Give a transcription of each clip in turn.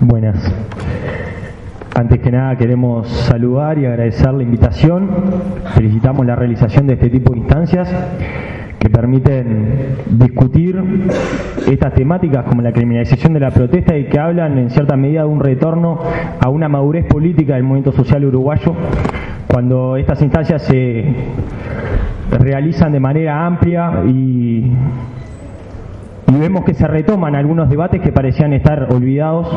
Buenas. Antes que nada queremos saludar y agradecer la invitación. Felicitamos la realización de este tipo de instancias que permiten discutir estas temáticas como la criminalización de la protesta y que hablan en cierta medida de un retorno a una madurez política del movimiento social uruguayo cuando estas instancias se realizan de manera amplia y y vemos que se retoman algunos debates que parecían estar olvidados,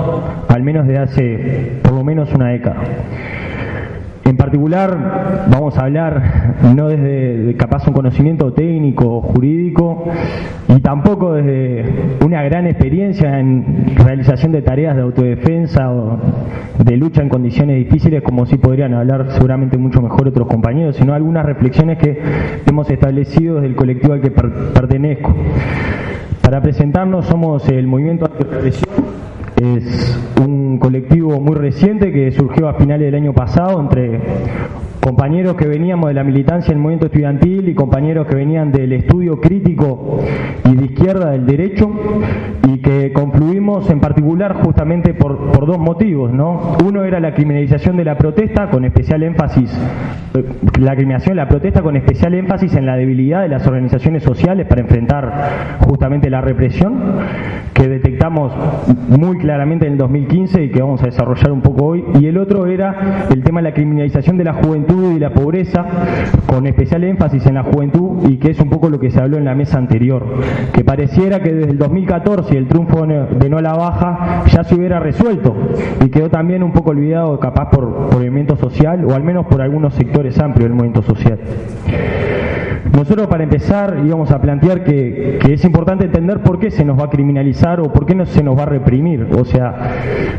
al menos desde hace por lo menos una década. En particular, vamos a hablar no desde capaz un conocimiento técnico o jurídico y tampoco desde una gran experiencia en realización de tareas de autodefensa o de lucha en condiciones difíciles, como sí podrían hablar seguramente mucho mejor otros compañeros, sino algunas reflexiones que hemos establecido desde el colectivo al que pertenezco. Para presentarnos somos el Movimiento Antirrepresión, es un colectivo muy reciente que surgió a finales del año pasado entre compañeros que veníamos de la militancia en el movimiento estudiantil y compañeros que venían del estudio crítico y de izquierda del derecho en particular justamente por, por dos motivos, ¿no? Uno era la criminalización de la protesta con especial énfasis la criminalización de la protesta con especial énfasis en la debilidad de las organizaciones sociales para enfrentar justamente la represión que detectamos muy claramente en el 2015 y que vamos a desarrollar un poco hoy. Y el otro era el tema de la criminalización de la juventud y la pobreza, con especial énfasis en la juventud y que es un poco lo que se habló en la mesa anterior, que pareciera que desde el 2014 el triunfo de no la baja ya se hubiera resuelto y quedó también un poco olvidado capaz por, movimiento social o al menos por algunos sectores es amplio del movimiento social. Nosotros para empezar íbamos a plantear que, es importante entender por qué se nos va a criminalizar o por qué no se nos va a reprimir. O sea,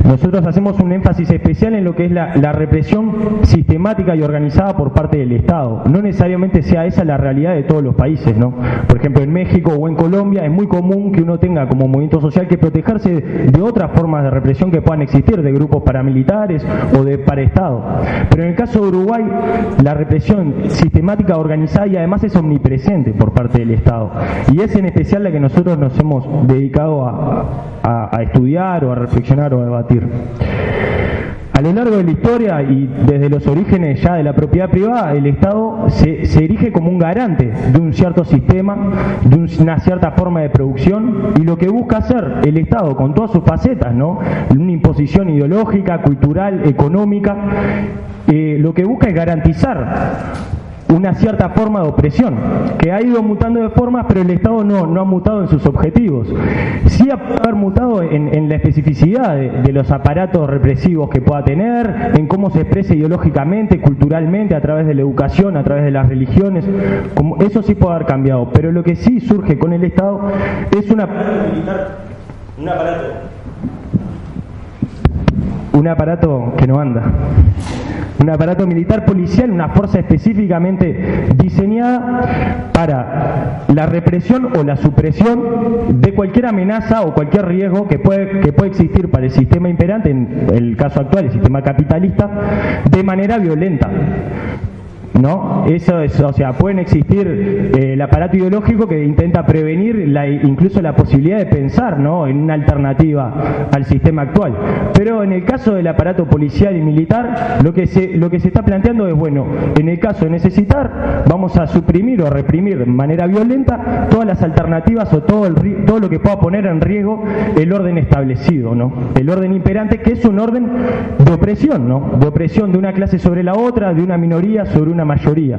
nosotros hacemos un énfasis especial en lo que es la, represión sistemática y organizada por parte del Estado. No necesariamente sea esa la realidad de todos los países, ¿no? Por ejemplo, en México o en Colombia es muy común que uno tenga como movimiento social que protegerse de otras formas de represión que puedan existir, de grupos paramilitares o de paraestado. Pero en el caso de Uruguay, la represión sistemática, organizada y además es omnipresente por parte del Estado. Y es en especial la que nosotros nos hemos dedicado a, estudiar o a reflexionar o a debatir. A lo largo de la historia y desde los orígenes ya de la propiedad privada, el Estado se, erige como un garante de un cierto sistema, de una cierta forma de producción y lo que busca hacer el Estado con todas sus facetas, ¿no? Una imposición ideológica, cultural, económica, eh, lo que busca es garantizar una cierta forma de opresión, que ha ido mutando de formas, pero el Estado no, no ha mutado en sus objetivos. Sí ha mutado en, la especificidad de, los aparatos represivos que pueda tener, en cómo se expresa ideológicamente, culturalmente, a través de la educación, a través de las religiones. Como, eso sí puede haber cambiado, pero lo que sí surge con el Estado es una, un aparato. Un aparato que no anda un aparato militar policial, una fuerza específicamente diseñada para la represión o la supresión de cualquier amenaza o cualquier riesgo que puede, que puede existir para el sistema imperante, en el caso actual, el sistema capitalista, de manera violenta. ¿No? Eso es, o sea, pueden existir eh, el aparato ideológico que intenta prevenir incluso la posibilidad de pensar, ¿no? En una alternativa al sistema actual. Pero en el caso del aparato policial y militar, lo que se, lo que se está planteando es, bueno, en el caso de necesitar, vamos a suprimir o reprimir de manera violenta todas las alternativas o todo, todo lo que pueda poner en riesgo el orden establecido, ¿no? El orden imperante, que es un orden de opresión, ¿no? De opresión de una clase sobre la otra, de una minoría sobre una mayoría.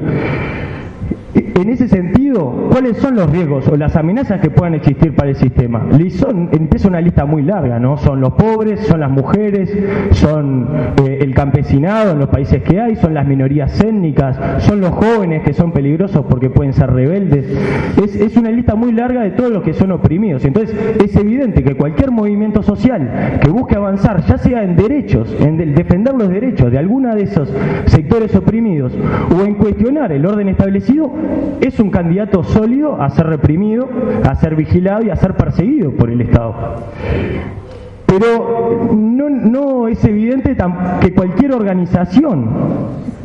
En ese sentido, ¿cuáles son los riesgos o las amenazas que puedan existir para el sistema? Son, empieza una lista muy larga, ¿no? Son los pobres, son las mujeres, son eh, el campesinado en los países que hay, son las minorías étnicas, son los jóvenes que son peligrosos porque pueden ser rebeldes. Es, una lista muy larga de todos los que son oprimidos. Entonces, es evidente que cualquier movimiento social que busque avanzar, ya sea en derechos, en defender los derechos de alguna de esos sectores oprimidos o en cuestionar el orden establecido, es un candidato sólido a ser reprimido, a ser vigilado y a ser perseguido por el Estado. Pero no, es evidente que cualquier organización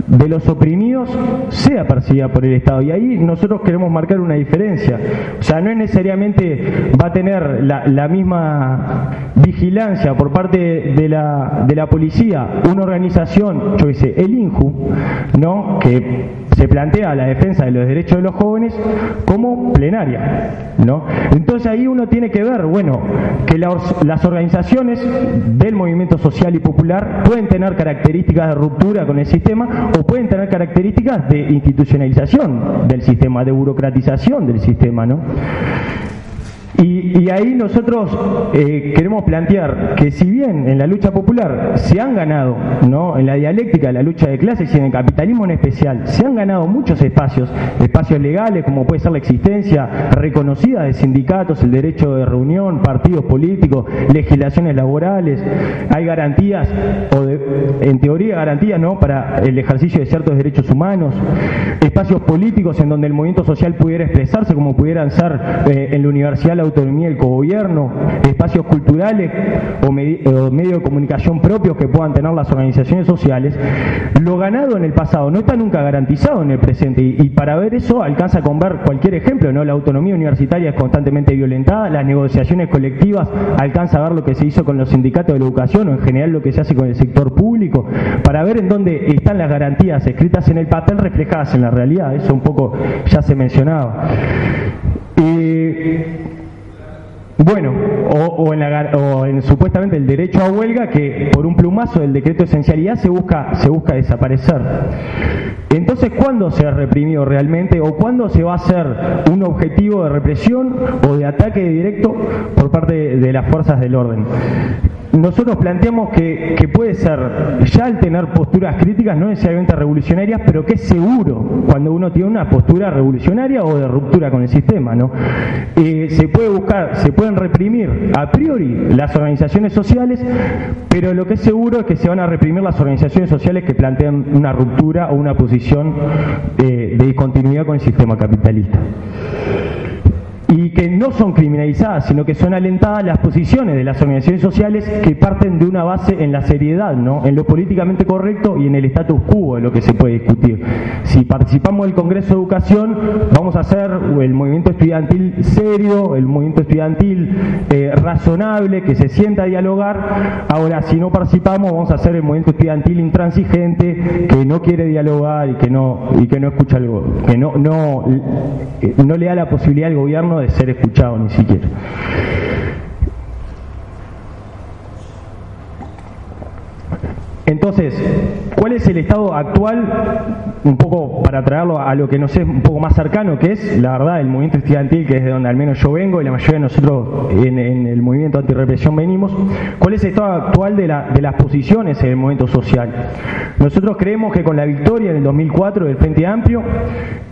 de los oprimidos sea percibida por el Estado. Y ahí nosotros queremos marcar una diferencia. O sea, no es necesariamente va a tener la, misma vigilancia por parte de la, de la policía una organización, yo sé, el INJU, ¿no? que se plantea la defensa de los derechos de los jóvenes como plenaria, ¿no? Entonces ahí uno tiene que ver, bueno, que las organizaciones del movimiento social y popular pueden tener características de ruptura con el sistema o pueden tener características de institucionalización del sistema, de burocratización del sistema, ¿no? Y, ahí nosotros eh, queremos plantear que si bien en la lucha popular se han ganado, ¿no? en la dialéctica de la lucha de clases y en el capitalismo en especial, se han ganado muchos espacios, espacios legales como puede ser la existencia reconocida de sindicatos, el derecho de reunión, partidos políticos, legislaciones laborales, hay garantías, o en teoría garantías ¿no? para el ejercicio de ciertos derechos humanos, espacios políticos en donde el movimiento social pudiera expresarse como pudieran ser eh, en la universidad autonomía del cogobierno, espacios culturales o, medios de comunicación propios que puedan tener las organizaciones sociales, lo ganado en el pasado no está nunca garantizado en el presente y, para ver eso alcanza con ver cualquier ejemplo, ¿no? La autonomía universitaria es constantemente violentada, las negociaciones colectivas alcanza a ver lo que se hizo con los sindicatos de la educación o en general lo que se hace con el sector público, para ver en dónde están las garantías escritas en el papel reflejadas en la realidad, eso un poco ya se mencionaba. Bueno, o, en supuestamente el derecho a huelga que por un plumazo del decreto de esencialidad se busca, se busca desaparecer. Entonces, ¿cuándo se ha reprimido realmente o cuándo se va a hacer un objetivo de represión o de ataque directo por parte de las fuerzas del orden? nosotros planteamos que, puede ser, ya al tener posturas críticas, no necesariamente revolucionarias, pero que es seguro cuando uno tiene una postura revolucionaria o de ruptura con el sistema. ¿no? Eh, se puede buscar, se pueden reprimir a priori las organizaciones sociales, pero lo que es seguro es que se van a reprimir las organizaciones sociales que plantean una ruptura o una posición eh, de discontinuidad con el sistema capitalista. Y que no son criminalizadas, sino que son alentadas las posiciones de las organizaciones sociales que parten de una base en la seriedad, ¿no? en lo políticamente correcto y en el status quo de lo que se puede discutir. Si participamos del Congreso de Educación, vamos a hacer el movimiento estudiantil serio, el movimiento estudiantil eh, razonable, que se sienta a dialogar. Ahora, si no participamos, vamos a hacer el movimiento estudiantil intransigente, que no quiere dialogar y que no, y que no escucha algo, que no, no, eh, no le da la posibilidad al gobierno de ser escuchado ni siquiera. Entonces, ¿cuál es el estado actual? Un poco para traerlo a lo que nos es un poco más cercano, que es la verdad el movimiento estudiantil, que es de donde al menos yo vengo y la mayoría de nosotros en, el movimiento antirrepresión venimos. ¿Cuál es el estado actual de, las posiciones en el movimiento social? Nosotros creemos que con la victoria en el 2004 del Frente Amplio,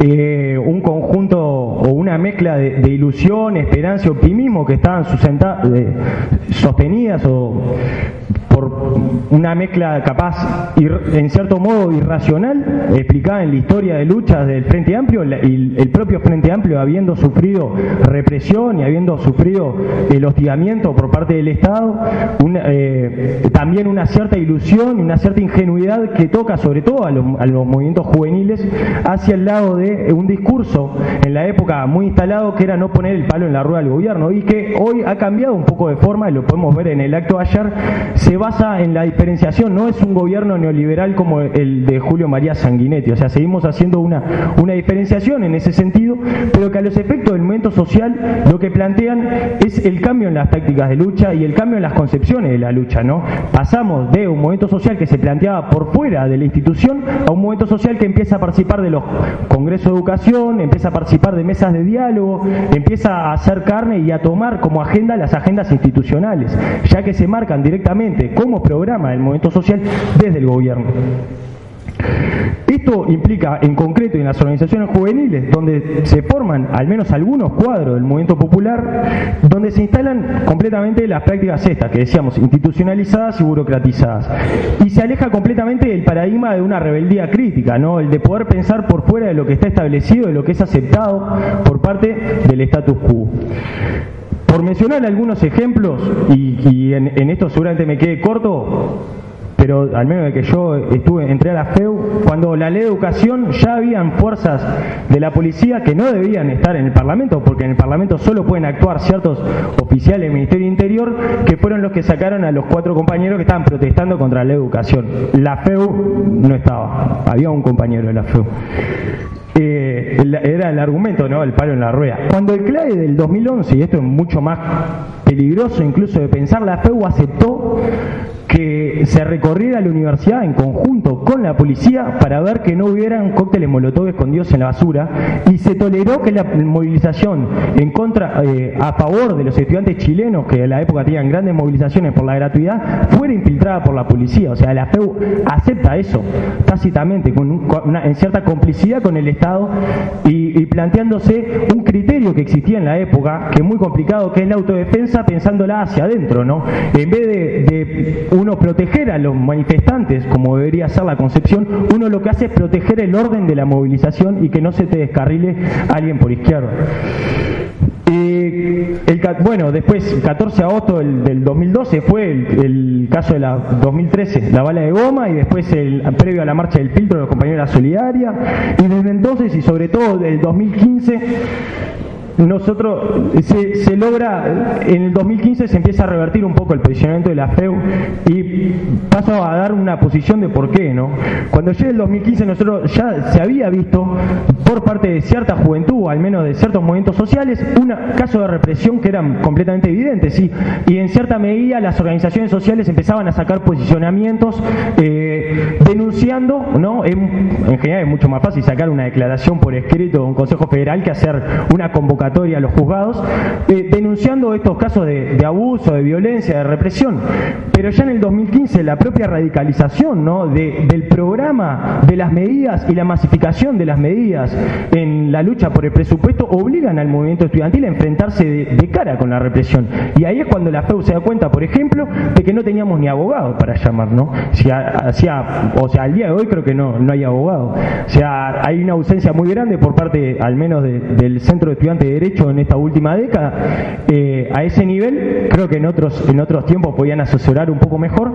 eh, un conjunto o una mezcla de, ilusión, esperanza y optimismo que estaban eh, sostenidas o por una mezcla capaz, en cierto modo irracional, explicada en la historia de luchas del Frente Amplio, y el propio Frente Amplio habiendo sufrido represión y habiendo sufrido el hostigamiento por parte del Estado, eh, también una cierta ilusión y una cierta ingenuidad que toca sobre todo a, los movimientos juveniles hacia el lado de un discurso en la época muy instalado que era no poner el palo en la rueda del gobierno y que hoy ha cambiado un poco de forma y lo podemos ver en el acto de ayer, se basa en la diferenciación, no es un gobierno neoliberal como el de Julio María Sanguinetti, o sea, seguimos haciendo una, una diferenciación en ese sentido, pero que a los efectos del movimiento social lo que plantean es el cambio en las tácticas de lucha y el cambio en las concepciones de la lucha, ¿no? Pasamos de un movimiento social que se planteaba por fuera de la institución a un movimiento social que empieza a participar de los congresos de educación, empieza a participar de mesas de diálogo, empieza a hacer carne y a tomar como agenda las agendas institucionales, ya que se marcan directamente como programa del movimiento social desde el gobierno. Esto implica en concreto en las organizaciones juveniles, donde se forman al menos algunos cuadros del movimiento popular, donde se instalan completamente las prácticas estas, que decíamos, institucionalizadas y burocratizadas. Y se aleja completamente del paradigma de una rebeldía crítica, ¿no? el de poder pensar por fuera de lo que está establecido, de lo que es aceptado por parte del status quo. Por mencionar algunos ejemplos, y, en, esto seguramente me quede corto, pero al menos de que yo estuve, entré a la FEU, cuando la ley de educación ya habían fuerzas de la policía que no debían estar en el Parlamento, porque en el Parlamento solo pueden actuar ciertos oficiales del Ministerio Interior, que fueron los que sacaron a los cuatro compañeros que estaban protestando contra la ley de educación. La FEU no estaba, había un compañero de la FEU. Eh, era el argumento, ¿no? El palo en la rueda. Cuando el CLAE del 2011, y esto es mucho más peligroso incluso de pensar, la FEU aceptó que se recorriera la universidad en conjunto con la policía para ver que no hubieran cócteles molotov escondidos en la basura y se toleró que la movilización en contra eh, a favor de los estudiantes chilenos que en la época tenían grandes movilizaciones por la gratuidad fuera infiltrada por la policía. O sea la FEU acepta eso tácitamente con, en cierta complicidad con el Estado y, y planteándose un criterio que existía en la época que es muy complicado que es la autodefensa pensándola hacia adentro no en vez de, de uno proteger a los manifestantes, como debería ser la concepción, uno lo que hace es proteger el orden de la movilización y que no se te descarrile alguien por izquierda. el, bueno, después, el 14 de agosto del, 2012 fue el, caso de la 2013, la bala de goma, y después el previo a la marcha del filtro de los compañeros de la Solidaria, y desde entonces, y sobre todo del 2015, nosotros se, logra, en el 2015 se empieza a revertir un poco el posicionamiento de la FEU y paso a dar una posición de por qué, ¿no? Cuando llega el 2015 nosotros ya se había visto por parte de cierta juventud, al menos de ciertos movimientos sociales, un caso de represión que eran completamente evidentes, ¿sí? y en cierta medida las organizaciones sociales empezaban a sacar posicionamientos eh, denunciando, ¿no? En, en general es mucho más fácil sacar una declaración por escrito de un Consejo Federal que hacer una convocatoria a los juzgados, eh, denunciando estos casos de, abuso, de violencia, de represión. Pero ya en el 2015 la propia radicalización ¿no? del programa, de las medidas y la masificación de las medidas en la lucha por el presupuesto obligan al movimiento estudiantil a enfrentarse de, cara con la represión. Y ahí es cuando la FEU se da cuenta, por ejemplo, de que no teníamos ni abogado para llamar, ¿no? O sea, al día de hoy creo que no, no hay abogado. O sea, hay una ausencia muy grande por parte, al menos del Centro de Estudiantes Derecho en esta última década. Eh, a ese nivel, creo que en otros, en otros tiempos podían asesorar un poco mejor,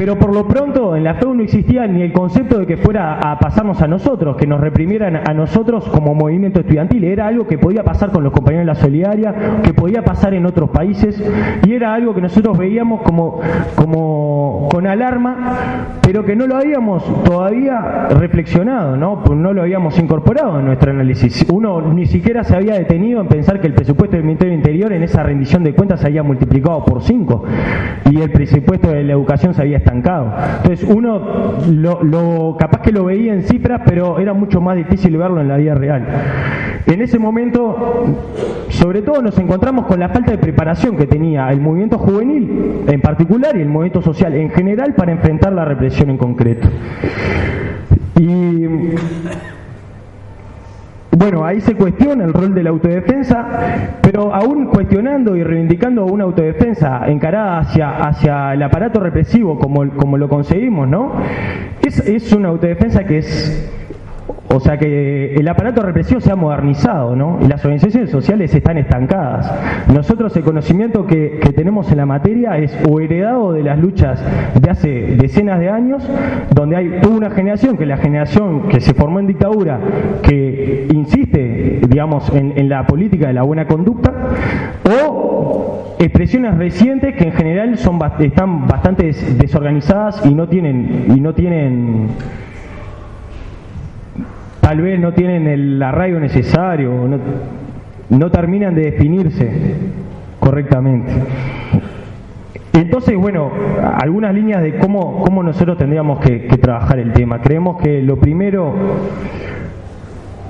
pero por lo pronto en la FEU no existía ni el concepto de que fuera a pasarnos a nosotros, que nos reprimieran a nosotros como movimiento estudiantil. Era algo que podía pasar con los compañeros de la Solidaria, que podía pasar en otros países, y era algo que nosotros veíamos como, como con alarma, pero que no lo habíamos todavía reflexionado, ¿no? Pues no lo habíamos incorporado en nuestro análisis. Uno ni siquiera se había detenido en pensar que el presupuesto del Ministerio Interior en esa rendición de cuentas se había multiplicado por cinco y el presupuesto de la educación se había Entonces uno lo, capaz que lo veía en cifras, pero era mucho más difícil verlo en la vida real. En ese momento, sobre todo nos encontramos con la falta de preparación que tenía el movimiento juvenil en particular y el movimiento social en general para enfrentar la represión en concreto. Y bueno, ahí se cuestiona el rol de la autodefensa, pero aún cuestionando y reivindicando una autodefensa encarada hacia, hacia el aparato represivo como, como lo conseguimos, ¿no? Es, es una autodefensa que es o sea que el aparato represivo se ha modernizado, ¿no? Las organizaciones sociales están estancadas. Nosotros el conocimiento que, tenemos en la materia es o heredado de las luchas de hace decenas de años, donde hay una generación, que es la generación que se formó en dictadura, que insiste, digamos, en, la política de la buena conducta, o expresiones recientes que en general son están bastante desorganizadas y no tienen y no tienen tal vez no tienen el arraigo necesario, no, terminan de definirse correctamente. Entonces, bueno, algunas líneas de cómo, cómo nosotros tendríamos que, trabajar el tema. Creemos que lo primero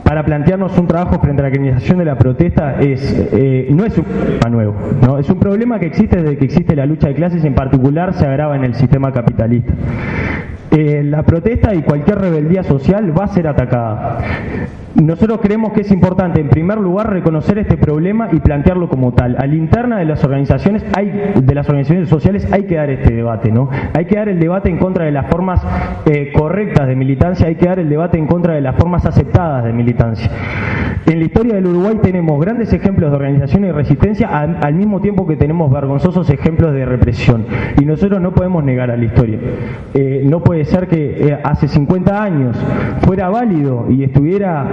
para plantearnos un trabajo frente a la criminalización de la protesta es eh, no es un problema nuevo, ¿no? es un problema que existe desde que existe la lucha de clases, en particular se agrava en el sistema capitalista. Eh, la protesta y cualquier rebeldía social va a ser atacada. Nosotros creemos que es importante, en primer lugar, reconocer este problema y plantearlo como tal. Al interna de las organizaciones, hay, de las organizaciones sociales, hay que dar este debate, ¿no? Hay que dar el debate en contra de las formas eh, correctas de militancia, hay que dar el debate en contra de las formas aceptadas de militancia. En la historia del Uruguay tenemos grandes ejemplos de organización y resistencia al, mismo tiempo que tenemos vergonzosos ejemplos de represión. Y nosotros no podemos negar a la historia. Eh, no puede ser que eh, hace 50 años fuera válido y estuviera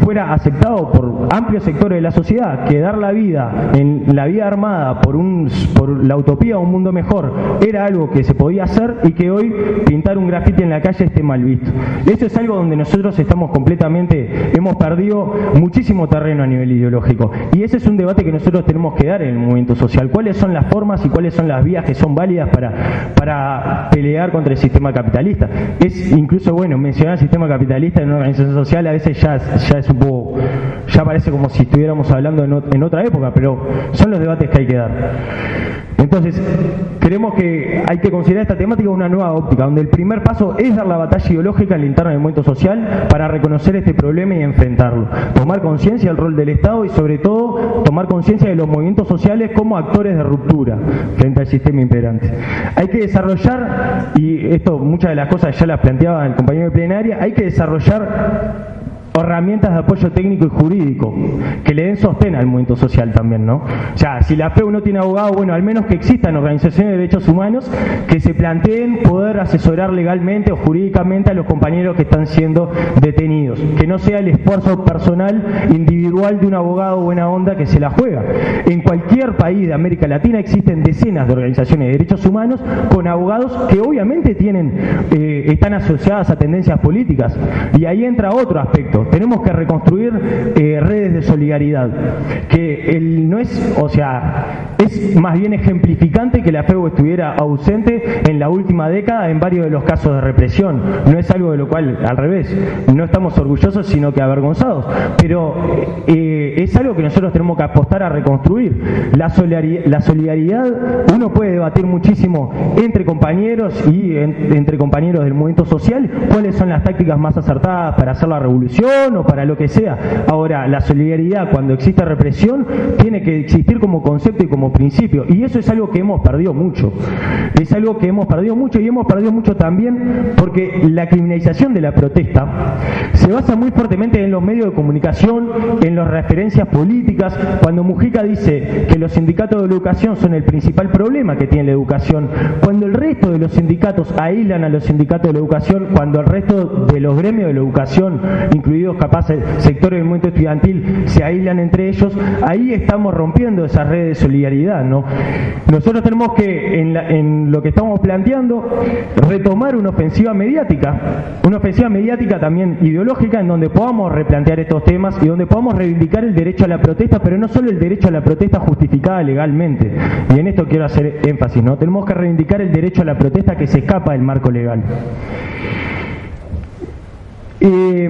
fuera aceptado por amplios sectores de la sociedad que dar la vida en la vida armada por, un, por la utopía un mundo mejor era algo que se podía hacer y que hoy pintar un grafiti en la calle esté mal visto. Eso es algo donde nosotros estamos completamente, hemos perdido muchísimo terreno a nivel ideológico. Y ese es un debate que nosotros tenemos que dar en el movimiento social. ¿Cuáles son las formas y cuáles son las vías que son válidas para, para pelear contra el sistema capitalista? Es incluso, bueno, mencionar el sistema capitalista en una organización social a veces ya, ya es un poco, ya parece como si estuviéramos hablando en, en otra época, pero son los debates que hay que dar. Entonces, creemos que hay que considerar esta temática una nueva óptica, donde el primer paso es dar la batalla ideológica en la interna del movimiento social para reconocer este problema y enfrentarlo. Tomar conciencia del rol del Estado y sobre todo tomar conciencia de los movimientos sociales como actores de ruptura frente al sistema imperante. Hay que desarrollar, y esto muchas de las cosas ya las planteaba el compañero de plenaria, hay que desarrollar herramientas de apoyo técnico y jurídico que le den sostén al movimiento social también, ¿no? O sea, si la FEU no tiene abogado, bueno, al menos que existan organizaciones de derechos humanos que se planteen poder asesorar legalmente o jurídicamente a los compañeros que están siendo detenidos, que no sea el esfuerzo personal individual de un abogado buena onda que se la juega. En cualquier país de América Latina existen decenas de organizaciones de derechos humanos con abogados que obviamente tienen eh, están asociadas a tendencias políticas y ahí entra otro aspecto tenemos que reconstruir eh, redes de solidaridad, que el, no es, o sea, es más bien ejemplificante que la FEU estuviera ausente en la última década en varios de los casos de represión. No es algo de lo cual, al revés, no estamos orgullosos, sino que avergonzados. Pero eh, es algo que nosotros tenemos que apostar a reconstruir. La solidaridad, la solidaridad uno puede debatir muchísimo entre compañeros y entre compañeros del movimiento social cuáles son las tácticas más acertadas para hacer la revolución o para lo que sea. Ahora, la solidaridad cuando existe represión tiene que existir como concepto y como principio. Y eso es algo que hemos perdido mucho. Es algo que hemos perdido mucho y hemos perdido mucho también porque la criminalización de la protesta se basa muy fuertemente en los medios de comunicación, en las referencias políticas. Cuando Mujica dice que los sindicatos de educación son el principal problema que tiene la educación, cuando el resto de los sindicatos aíslan a los sindicatos de la educación, cuando el resto de los gremios de la educación, incluidos capaz sectores del movimiento estudiantil se aíslan entre ellos, ahí estamos rompiendo esa red de solidaridad. ¿no? Nosotros tenemos que, en, en lo que estamos planteando, retomar una ofensiva mediática, una ofensiva mediática también ideológica en donde podamos replantear estos temas y donde podamos reivindicar el derecho a la protesta, pero no solo el derecho a la protesta justificada legalmente. Y en esto quiero hacer énfasis, ¿no? Tenemos que reivindicar el derecho a la protesta que se escapa del marco legal. Y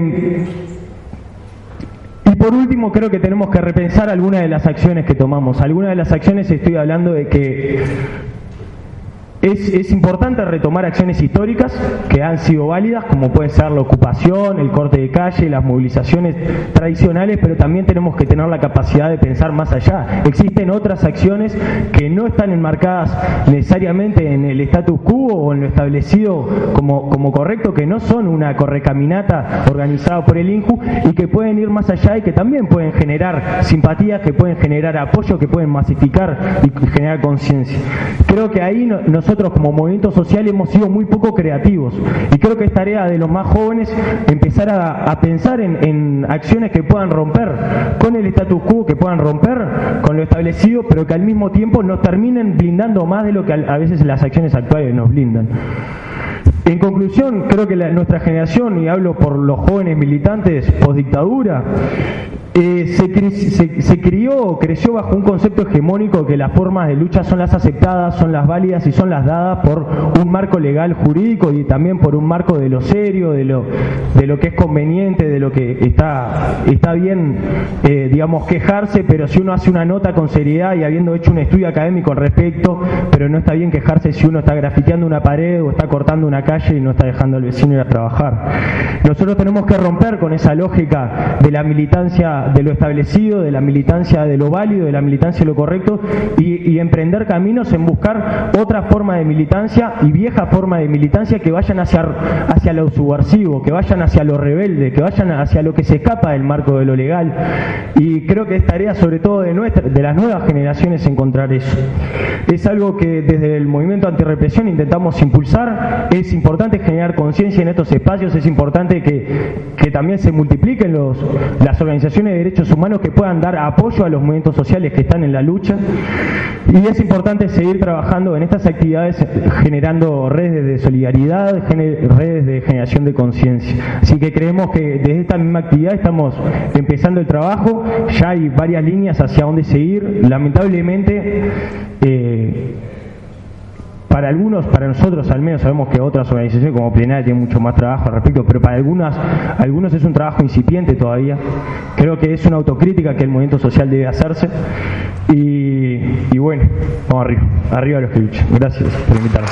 por último, creo que tenemos que repensar algunas de las acciones que tomamos. Algunas de las acciones estoy hablando de que es, importante retomar acciones históricas que han sido válidas, como puede ser la ocupación, el corte de calle, las movilizaciones tradicionales, pero también tenemos que tener la capacidad de pensar más allá. Existen otras acciones que no están enmarcadas necesariamente en el status quo o en lo establecido como, como correcto, que no son una correcaminata organizada por el INJU y que pueden ir más allá y que también pueden generar simpatías, que pueden generar apoyo, que pueden masificar y generar conciencia. Creo que ahí nosotros nosotros como movimiento social hemos sido muy poco creativos y creo que es tarea de los más jóvenes empezar a, pensar en, acciones que puedan romper con el status quo, que puedan romper con lo establecido, pero que al mismo tiempo nos terminen blindando más de lo que a, veces las acciones actuales nos blindan. En conclusión, creo que nuestra generación, y hablo por los jóvenes militantes post dictadura, eh, se, se, crió, creció bajo un concepto hegemónico que las formas de lucha son las aceptadas, son las válidas y son las dadas por un marco legal jurídico y también por un marco de lo serio, de lo, de lo que es conveniente, de lo que está, está bien, eh, digamos, quejarse, pero si uno hace una nota con seriedad y habiendo hecho un estudio académico al respecto, pero no está bien quejarse si uno está grafiteando una pared o está cortando una calle y no está dejando al vecino ir a trabajar. Nosotros tenemos que romper con esa lógica de la militancia de lo establecido, de la militancia de lo válido, de la militancia de lo correcto y, emprender caminos en buscar otra forma de militancia y vieja forma de militancia que vayan hacia, hacia lo subversivo, que vayan hacia lo rebelde, que vayan hacia lo que se escapa del marco de lo legal. Y creo que es tarea sobre todo de, nuestra, de las nuevas generaciones encontrar eso. Es algo que desde el movimiento antirrepresión intentamos impulsar. Es importante generar conciencia en estos espacios, es importante que, que también se multipliquen los, las organizaciones de derechos humanos que puedan dar apoyo a los movimientos sociales que están en la lucha. Y es importante seguir trabajando en estas actividades generando redes de solidaridad, redes de generación de conciencia. Así que creemos que desde esta misma actividad estamos empezando el trabajo, ya hay varias líneas hacia dónde seguir. Lamentablemente, eh, para algunos, para nosotros al menos, sabemos que otras organizaciones como Plenaria tienen mucho más trabajo al respecto, pero para algunas, algunos es un trabajo incipiente todavía. Creo que es una autocrítica que el movimiento social debe hacerse. Y, y bueno, vamos arriba, arriba los que luchan. Gracias por invitarme.